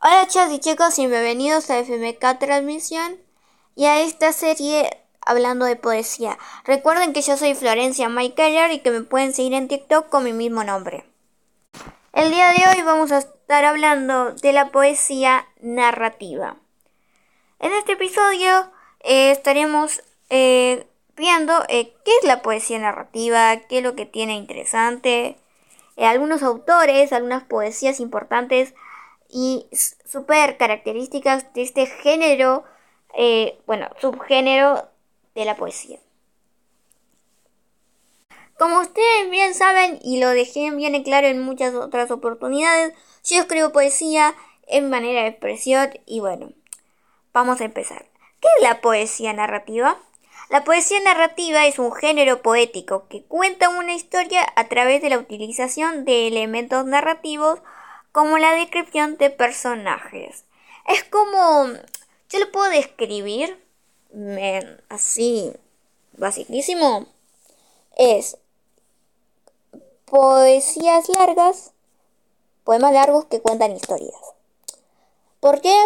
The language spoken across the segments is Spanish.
Hola chicos y chicos y bienvenidos a FMK Transmisión y a esta serie hablando de poesía. Recuerden que yo soy Florencia Keller y que me pueden seguir en TikTok con mi mismo nombre. El día de hoy vamos a estar hablando de la poesía narrativa. En este episodio eh, estaremos eh, viendo eh, qué es la poesía narrativa, qué es lo que tiene interesante, algunos autores, algunas poesías importantes y super características de este género, eh, bueno, subgénero de la poesía. Como ustedes bien saben y lo dejé bien en claro en muchas otras oportunidades, yo escribo poesía en manera de expresión y bueno, vamos a empezar. ¿Qué es la poesía narrativa? La poesía narrativa es un género poético que cuenta una historia a través de la utilización de elementos narrativos como la descripción de personajes. Es como, yo lo puedo describir así, basiquísimo. Es poesías largas, poemas largos que cuentan historias. ¿Por qué?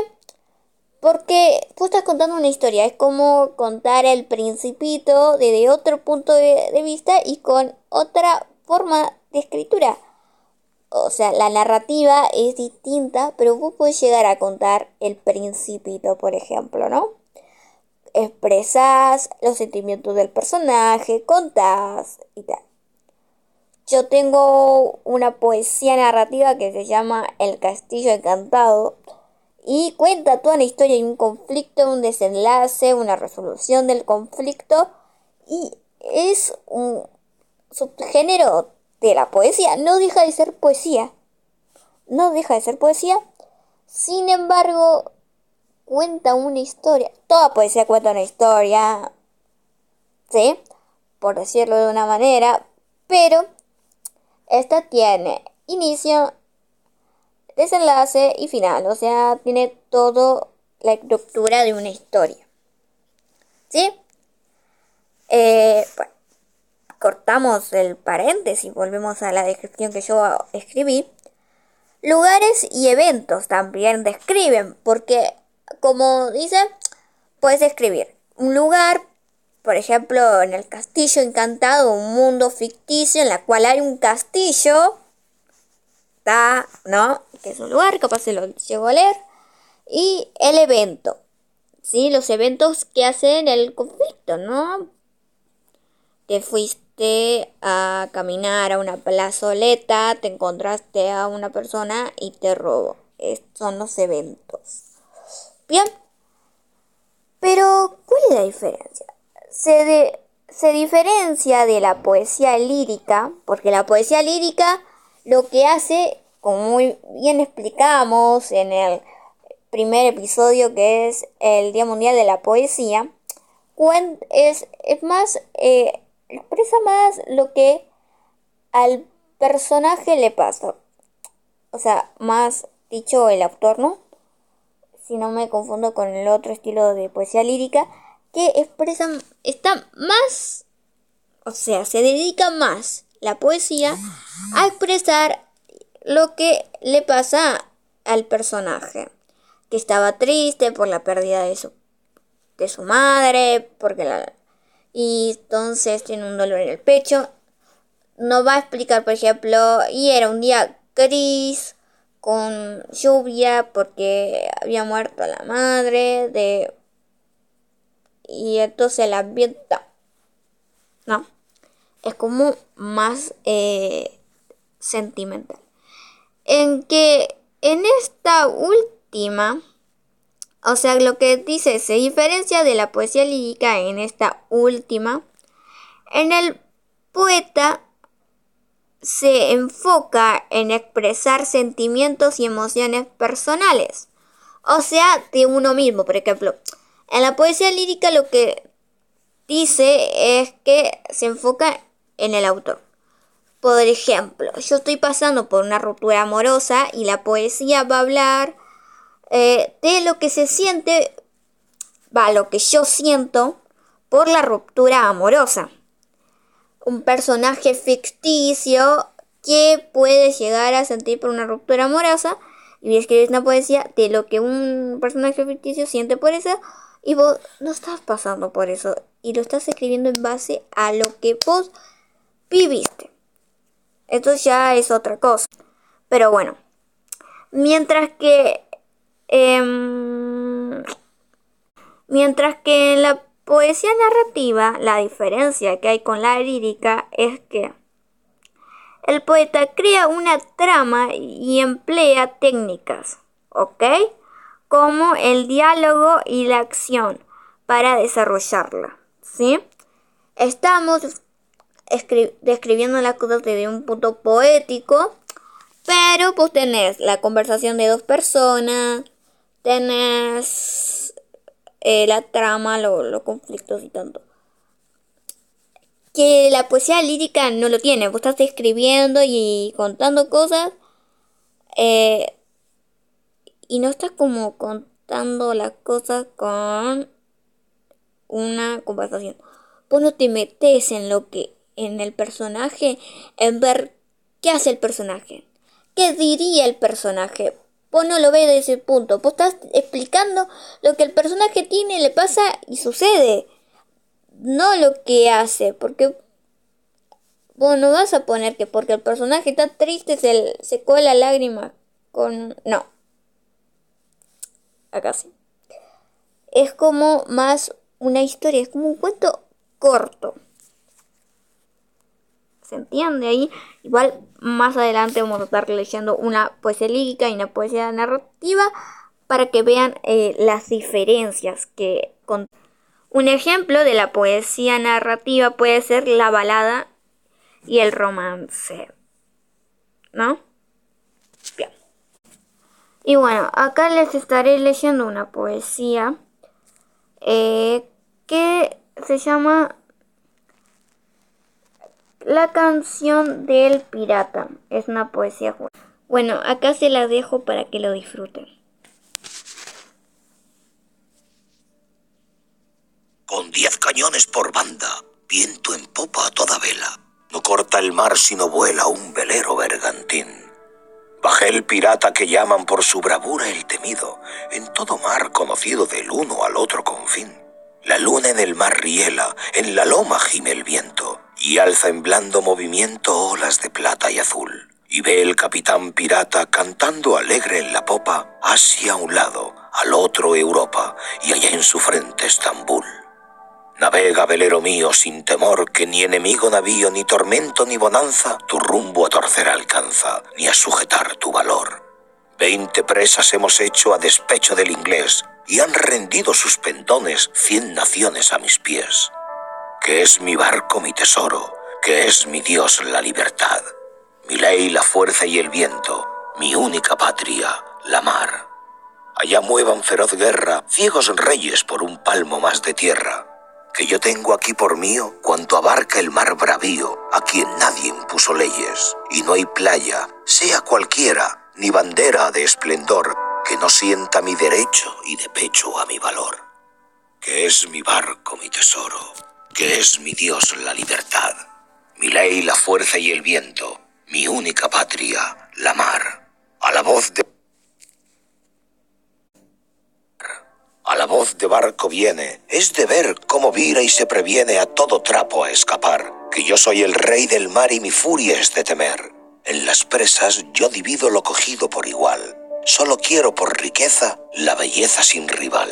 Porque tú estás contando una historia, es como contar el principito desde otro punto de, vista y con otra forma de escritura. O sea, la narrativa es distinta, pero vos puedes llegar a contar el principito, por ejemplo, ¿no? Expresás los sentimientos del personaje, contás y tal. Yo tengo una poesía narrativa que se llama El Castillo Encantado y cuenta toda la historia de un conflicto, un desenlace, una resolución del conflicto y es un subgénero de la poesía. No deja de ser poesía. No deja de ser poesía. Sin embargo, cuenta una historia. Toda poesía cuenta una historia. ¿Sí? Por decirlo de una manera. Pero esta tiene inicio, desenlace y final. O sea, tiene todo la estructura de una historia. ¿Sí? Eh, bueno, cortamos el paréntesis, volvemos a la descripción que yo escribí. Lugares y eventos también describen, porque como dice, puedes escribir un lugar, por ejemplo, en el castillo encantado, un mundo ficticio en la cual hay un castillo ¿no? Que es un lugar, capaz se lo llego a leer. Y el evento, ¿sí? Los eventos que hacen el conflicto, ¿no? Te fuiste a caminar a una plazoleta, te encontraste a una persona y te robó. Estos son los eventos. Bien. Pero, ¿cuál es la diferencia? Se, se diferencia de la poesía lírica, porque la poesía lírica lo que hace, como muy bien explicamos en el primer episodio que es el Día Mundial de la Poesía, es, es más, eh, expresa más lo que al personaje le pasa. O sea, más dicho el autor, ¿no? Si no me confundo con el otro estilo de poesía lírica, que expresa, está más, o sea, se dedica más la poesía a expresar lo que le pasa al personaje, que estaba triste por la pérdida de su, de su madre, porque la, y entonces tiene un dolor en el pecho. No va a explicar, por ejemplo, y era un día gris, con lluvia, porque había muerto la madre de... Y entonces el ambiente... ¿No? es como más eh, sentimental. En que en esta última, o sea, lo que dice se diferencia de la poesía lírica en esta última, en el poeta se enfoca en expresar sentimientos y emociones personales, o sea, de uno mismo, por ejemplo. En la poesía lírica lo que dice es que se enfoca en el autor. Por ejemplo, yo estoy pasando por una ruptura amorosa y la poesía va a hablar eh, de lo que se siente, va, lo que yo siento por la ruptura amorosa. Un personaje ficticio que puede llegar a sentir por una ruptura amorosa y escribes una poesía de lo que un personaje ficticio siente por eso y vos no estás pasando por eso y lo estás escribiendo en base a lo que vos viviste. Esto ya es otra cosa. Pero bueno, mientras que em, mientras que en la poesía narrativa la diferencia que hay con la lírica es que el poeta crea una trama y emplea técnicas, ¿ok? Como el diálogo y la acción para desarrollarla, ¿sí? Estamos describiendo las cosas desde un punto poético, pero pues tenés la conversación de dos personas, tenés eh, la trama, los conflictos y tanto que la poesía lírica no lo tiene. Vos estás escribiendo y contando cosas eh, y no estás como contando las cosas con una conversación. Vos no te metes en lo que, en el personaje, en ver qué hace el personaje, qué diría el personaje. Vos no lo ves desde ese punto. Vos estás explicando lo que el personaje tiene, le pasa y sucede no lo que hace, porque bueno, no vas a poner que porque el personaje está triste se, se cuela lágrima con... No. Acá sí. Es como más una historia, es como un cuento corto. ¿Se entiende ahí? Igual más adelante vamos a estar leyendo una poesía lírica y una poesía narrativa para que vean eh, las diferencias que... Con un ejemplo de la poesía narrativa puede ser la balada y el romance. ¿No? Bien. Y bueno, acá les estaré leyendo una poesía eh, que se llama La canción del pirata. Es una poesía. Bueno, acá se la dejo para que lo disfruten. con diez cañones por banda, viento en popa a toda vela. No corta el mar sino vuela un velero bergantín. Bajé el pirata que llaman por su bravura el temido, en todo mar conocido del uno al otro confín. La luna en el mar riela, en la loma gime el viento, y alza en blando movimiento olas de plata y azul. Y ve el capitán pirata cantando alegre en la popa, hacia un lado, al otro Europa, y allá en su frente Estambul. Navega, velero mío, sin temor que ni enemigo navío, ni tormento, ni bonanza, tu rumbo a torcer alcanza, ni a sujetar tu valor. Veinte presas hemos hecho a despecho del inglés, y han rendido sus pendones cien naciones a mis pies. Que es mi barco mi tesoro, que es mi Dios la libertad, mi ley la fuerza y el viento, mi única patria, la mar. Allá muevan feroz guerra ciegos reyes por un palmo más de tierra que yo tengo aquí por mío cuanto abarca el mar bravío, a quien nadie impuso leyes, y no hay playa, sea cualquiera, ni bandera de esplendor, que no sienta mi derecho y de pecho a mi valor. Que es mi barco mi tesoro, que es mi Dios la libertad, mi ley la fuerza y el viento, mi única patria, la mar. A la voz de a la voz de barco viene, es de ver cómo vira y se previene a todo trapo a escapar, que yo soy el rey del mar y mi furia es de temer. En las presas yo divido lo cogido por igual, solo quiero por riqueza la belleza sin rival,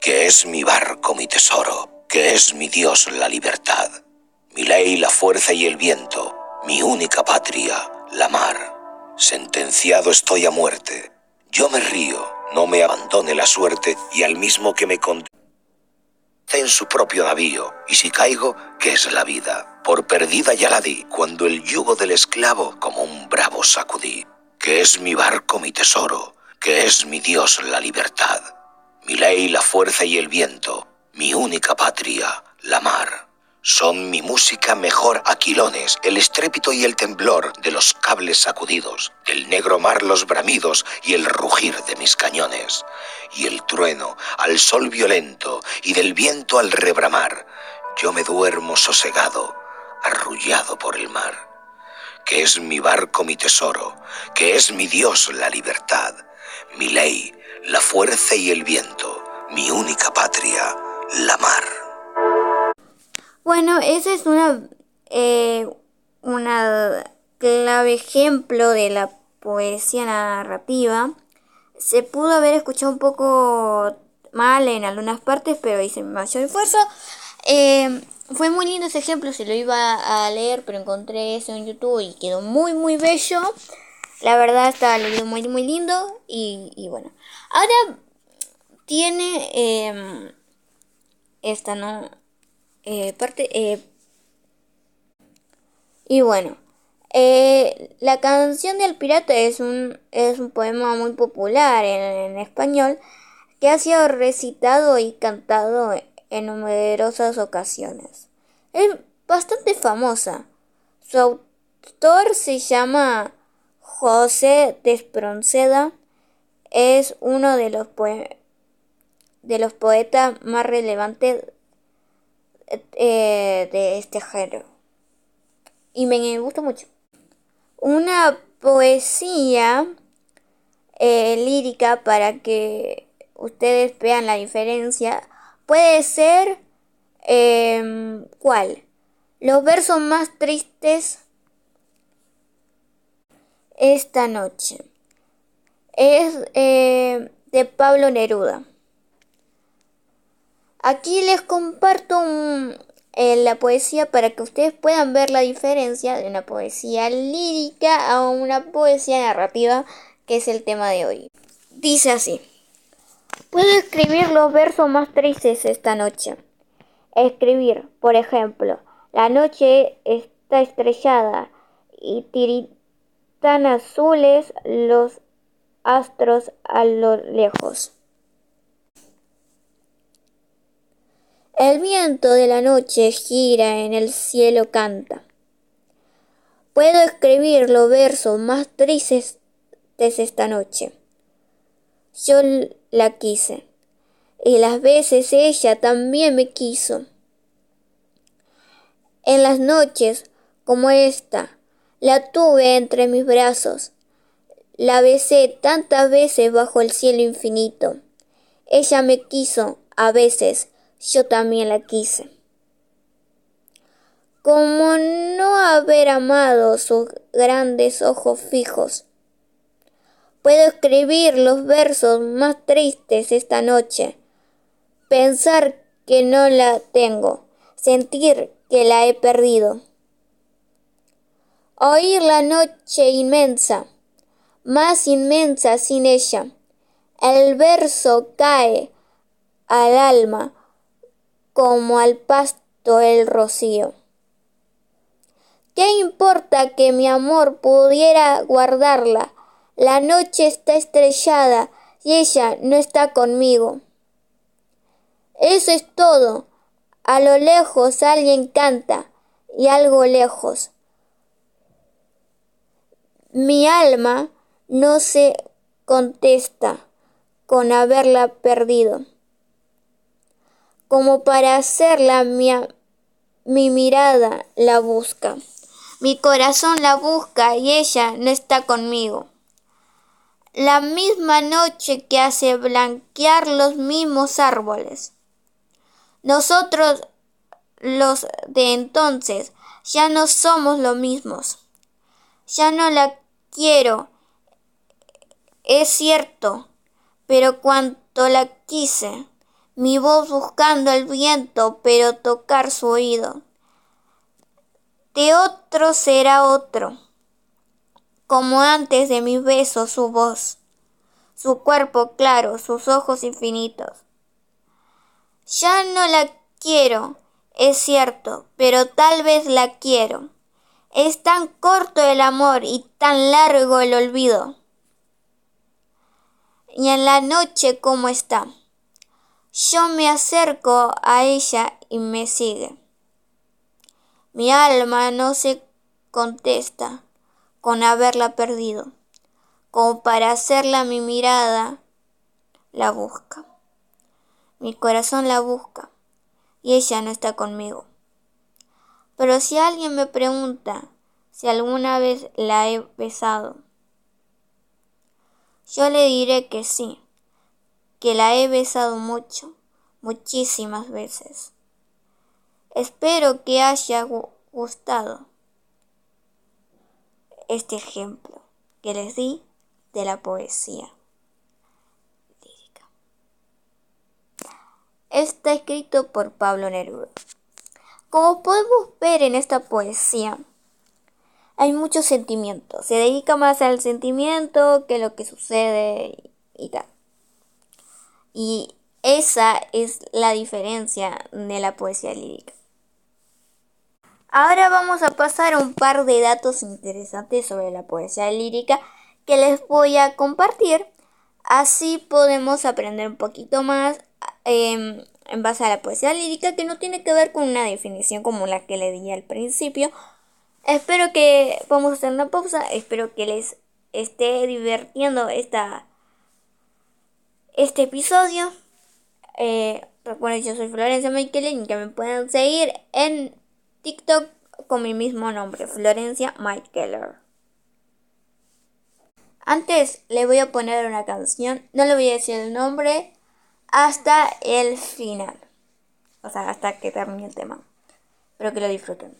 que es mi barco mi tesoro, que es mi Dios la libertad, mi ley la fuerza y el viento, mi única patria, la mar. Sentenciado estoy a muerte, yo me río, no me abandone la suerte y al mismo que me condene en su propio navío, y si caigo, ¿qué es la vida? Por perdida ya la di, cuando el yugo del esclavo como un bravo sacudí, que es mi barco mi tesoro, que es mi Dios la libertad, mi ley la fuerza y el viento, mi única patria, la mar. Son mi música mejor aquilones, el estrépito y el temblor de los cables sacudidos, del negro mar los bramidos y el rugir de mis cañones, y el trueno al sol violento y del viento al rebramar. Yo me duermo sosegado, arrullado por el mar, que es mi barco mi tesoro, que es mi Dios la libertad, mi ley, la fuerza y el viento, mi única patria, la mar. Bueno, esa es una, eh, una clave ejemplo de la poesía narrativa. Se pudo haber escuchado un poco mal en algunas partes, pero hice mayor esfuerzo. Eh, fue muy lindo ese ejemplo, se lo iba a leer, pero encontré eso en YouTube y quedó muy, muy bello. La verdad está muy, muy lindo. Y, bueno, ahora tiene em, esta, ¿no? Eh, parte... Eh, y bueno, eh, la canción del pirata es un, es un poema muy popular en, en español que ha sido recitado y cantado en numerosas ocasiones. Es bastante famosa. Su autor se llama José Despronceda. Es uno de los, de los poetas más relevantes eh, de este género. Y me gusta mucho. Una poesía eh, lírica para que ustedes vean la diferencia Puede ser... Em, ¿Cuál? Los versos más tristes esta noche. Es eh, de Pablo Neruda. Aquí les comparto eh, la poesía para que ustedes puedan ver la diferencia de una poesía lírica a una poesía narrativa, que es el tema de hoy. Dice así. Puedo escribir los versos más tristes esta noche. Escribir, por ejemplo, la noche está estrellada y tiritan azules los astros a lo lejos. El viento de la noche gira en el cielo canta. Puedo escribir los versos más tristes de esta noche. Yo la quise. Y las veces ella también me quiso. En las noches como esta, la tuve entre mis brazos. La besé tantas veces bajo el cielo infinito. Ella me quiso a veces, yo también la quise. Como no haber amado sus grandes ojos fijos, Puedo escribir los versos más tristes esta noche. Pensar que no la tengo. Sentir que la he perdido. Oír la noche inmensa, más inmensa sin ella. El verso cae al alma como al pasto el rocío. ¿Qué importa que mi amor pudiera guardarla? La noche está estrellada y ella no está conmigo. Eso es todo. A lo lejos alguien canta y algo lejos. Mi alma no se contesta con haberla perdido. Como para hacerla mi, mi mirada la busca. Mi corazón la busca y ella no está conmigo la misma noche que hace blanquear los mismos árboles. Nosotros, los de entonces, ya no somos los mismos. Ya no la quiero, es cierto, pero cuanto la quise, mi voz buscando el viento, pero tocar su oído. De otro será otro como antes de mis besos su voz, su cuerpo claro, sus ojos infinitos. Ya no la quiero, es cierto, pero tal vez la quiero. Es tan corto el amor y tan largo el olvido. Y en la noche como está, yo me acerco a ella y me sigue. Mi alma no se contesta con haberla perdido, como para hacerla mi mirada, la busca. Mi corazón la busca y ella no está conmigo. Pero si alguien me pregunta si alguna vez la he besado, Yo le diré que sí, que la he besado mucho, muchísimas veces. Espero que haya gustado este ejemplo que les di de la poesía lírica. Está escrito por Pablo Neruda. Como podemos ver en esta poesía, hay mucho sentimiento. Se dedica más al sentimiento que lo que sucede y tal. Y esa es la diferencia de la poesía lírica. Ahora vamos a pasar a un par de datos interesantes sobre la poesía lírica que les voy a compartir. Así podemos aprender un poquito más em, en base a la poesía lírica que no tiene que ver con una definición como la que le di al principio. Espero que vamos a hacer una pausa. Espero que les esté divirtiendo esta, este episodio. Eh, recuerden, yo soy Florencia Michael y que me puedan seguir en TikTok con mi mismo nombre, Florencia Mike Antes le voy a poner una canción, no le voy a decir el nombre hasta el final. O sea, hasta que termine el tema. Espero que lo disfruten.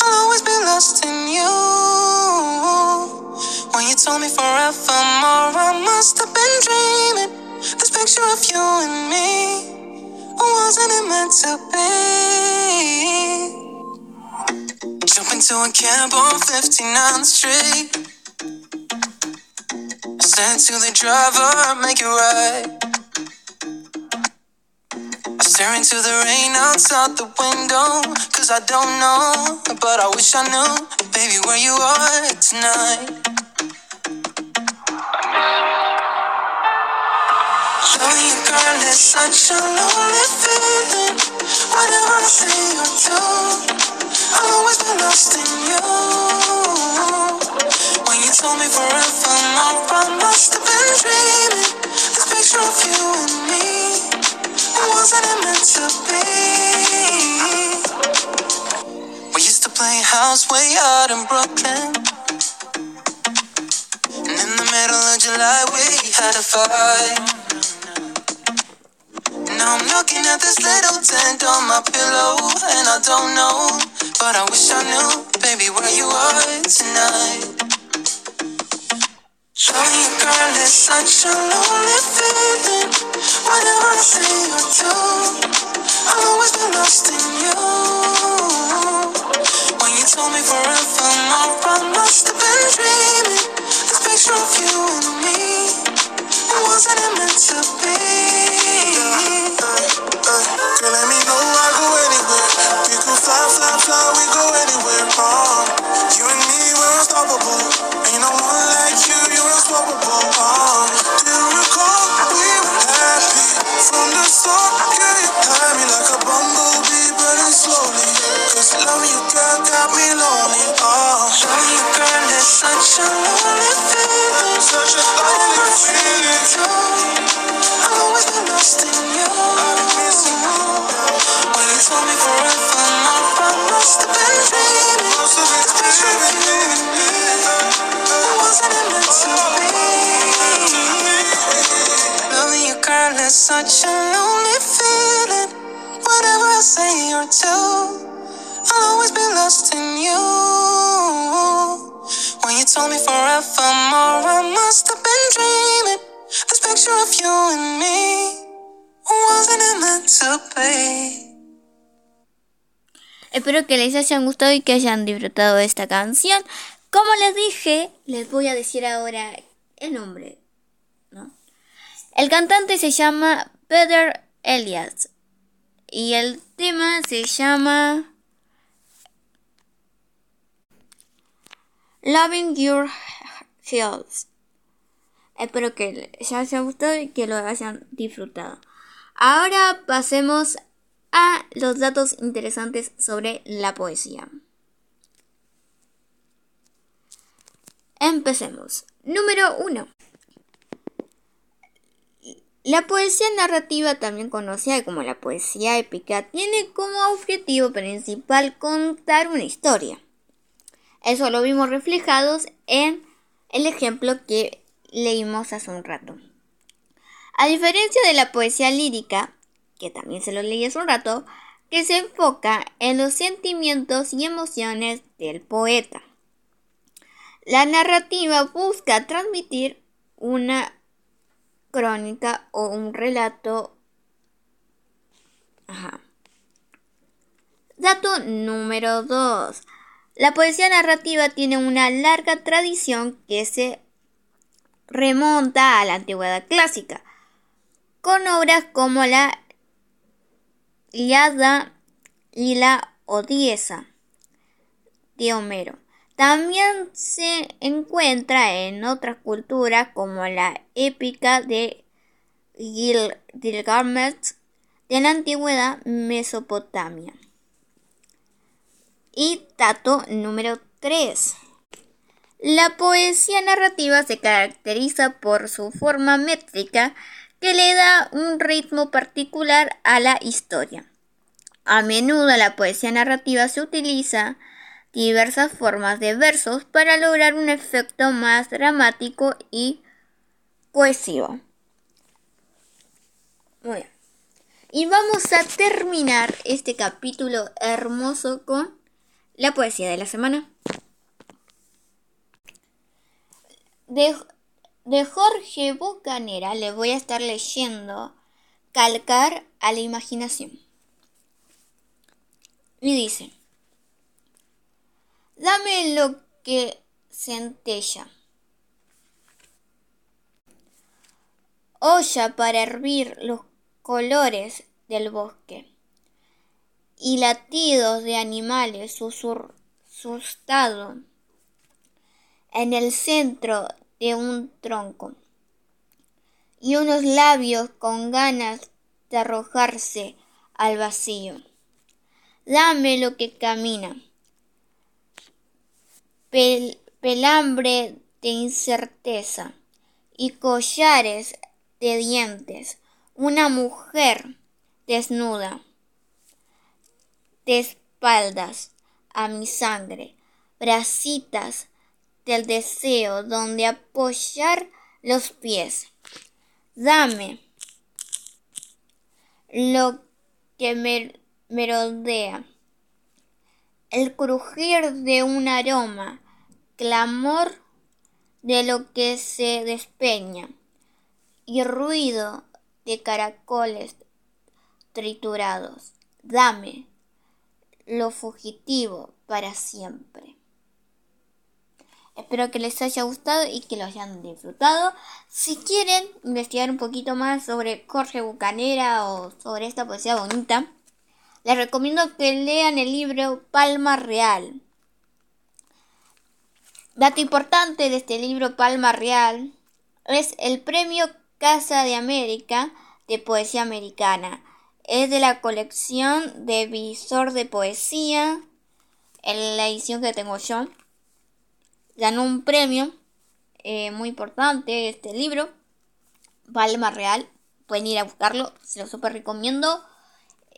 I'll always be lost in you. When you told me forevermore, I must have been dreaming. This picture of you and me, wasn't it meant to be? Jump into a cab on 59th Street. Stand to the driver, make it right. I to the rain outside the window. Cause I don't know, but I wish I knew, baby, where you are tonight. Knowing you, girl, is such a lonely feeling. Whatever I say or do, I'll always be lost in you. When you told me forever, more, I must have been dreaming. This picture of you and me, wasn't it meant to be. We used to play house way out in Brooklyn. And in the middle of July, we had a fight. Now I'm looking at this little tent on my pillow, and I don't know, but I wish I knew, baby, where you are tonight. You, girl, is such a lonely feeling. Whatever I say or do, I'll always be lost in you. When you told me forever, more, I must have been dreaming. This picture of you and me, it wasn't meant to be. Forever, I must have been dreaming. Must have been dreaming. Such a lonely feeling. Whatever I say or do, I'll always be lost in you. When you told me forevermore, I must have been dreaming. This picture of you and me wasn't it meant to be? Espero que les hayan gustado y que hayan disfrutado de esta canción. Como les dije, les voy a decir ahora el nombre. El cantante se llama Peter Elias y el tema se llama Loving Your Heels. Espero que les haya gustado y que lo hayan disfrutado. Ahora pasemos a los datos interesantes sobre la poesía. Empecemos. Número 1. La poesía narrativa, también conocida como la poesía épica, tiene como objetivo principal contar una historia. Eso lo vimos reflejados en el ejemplo que leímos hace un rato. A diferencia de la poesía lírica, que también se lo leí hace un rato, que se enfoca en los sentimientos y emociones del poeta. La narrativa busca transmitir una crónica o un relato. Ajá. Dato número 2. La poesía narrativa tiene una larga tradición que se remonta a la antigüedad clásica, con obras como la Iliada y la Odiesa de Homero. También se encuentra en otras culturas como la épica de Gilgamesh de la antigüedad Mesopotamia. Y dato número 3. La poesía narrativa se caracteriza por su forma métrica que le da un ritmo particular a la historia. A menudo la poesía narrativa se utiliza diversas formas de versos para lograr un efecto más dramático y cohesivo. Muy bien. Y vamos a terminar este capítulo hermoso con la poesía de la semana. De, de Jorge Bucanera le voy a estar leyendo Calcar a la imaginación. Y dice, Dame lo que centella. Olla para hervir los colores del bosque y latidos de animales sustado en el centro de un tronco y unos labios con ganas de arrojarse al vacío. Dame lo que camina pelambre de incerteza y collares de dientes, una mujer desnuda, de espaldas a mi sangre, bracitas del deseo donde apoyar los pies. Dame lo que me merodea, el crujir de un aroma clamor de lo que se despeña y ruido de caracoles triturados. Dame lo fugitivo para siempre. Espero que les haya gustado y que lo hayan disfrutado. Si quieren investigar un poquito más sobre Jorge Bucanera o sobre esta poesía bonita, les recomiendo que lean el libro Palma Real Dato importante de este libro Palma Real es el premio Casa de América de Poesía Americana. Es de la colección de Visor de Poesía, en la edición que tengo yo. Ganó un premio eh, muy importante este libro, Palma Real. Pueden ir a buscarlo, se lo super recomiendo.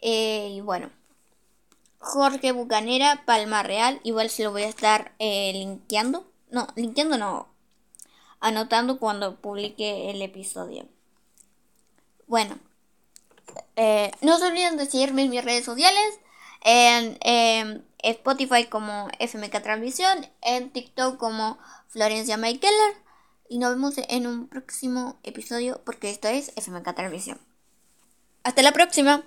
Eh, y bueno. Jorge Bucanera, Palma Real. Igual se lo voy a estar eh, linkeando. No, linkeando no. Anotando cuando publique el episodio. Bueno. Eh, no se olviden de seguirme en mis redes sociales. En, Spotify como FMK Transmisión. En TikTok como Florencia Keller Y nos vemos en un próximo episodio porque esto es FMK Transmisión. Hasta la próxima.